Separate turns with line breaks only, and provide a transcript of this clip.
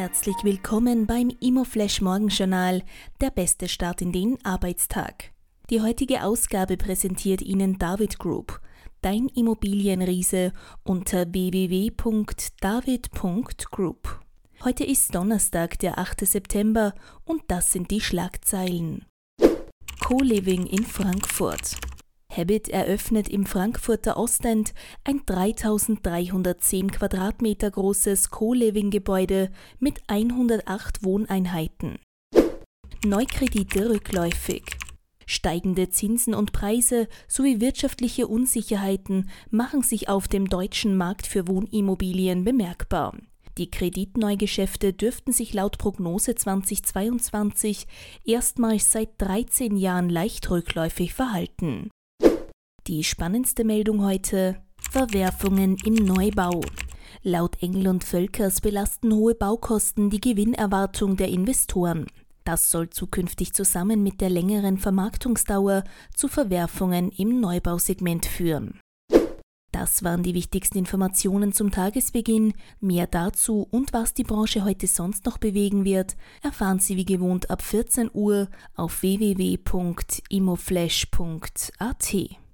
herzlich willkommen beim Immoflash Morgenjournal, der beste Start in den Arbeitstag. Die heutige Ausgabe präsentiert Ihnen David Group, dein Immobilienriese unter www.david.group. Heute ist Donnerstag, der 8. September und das sind die Schlagzeilen. Co-Living in Frankfurt. Habit eröffnet im Frankfurter Ostend ein 3310 Quadratmeter großes Co-Living-Gebäude mit 108 Wohneinheiten. Neukredite rückläufig. Steigende Zinsen und Preise sowie wirtschaftliche Unsicherheiten machen sich auf dem deutschen Markt für Wohnimmobilien bemerkbar. Die Kreditneugeschäfte dürften sich laut Prognose 2022 erstmals seit 13 Jahren leicht rückläufig verhalten. Die spannendste Meldung heute: Verwerfungen im Neubau. Laut Engel und Völkers belasten hohe Baukosten die Gewinnerwartung der Investoren. Das soll zukünftig zusammen mit der längeren Vermarktungsdauer zu Verwerfungen im Neubausegment führen. Das waren die wichtigsten Informationen zum Tagesbeginn. Mehr dazu und was die Branche heute sonst noch bewegen wird, erfahren Sie wie gewohnt ab 14 Uhr auf www.imoflash.at.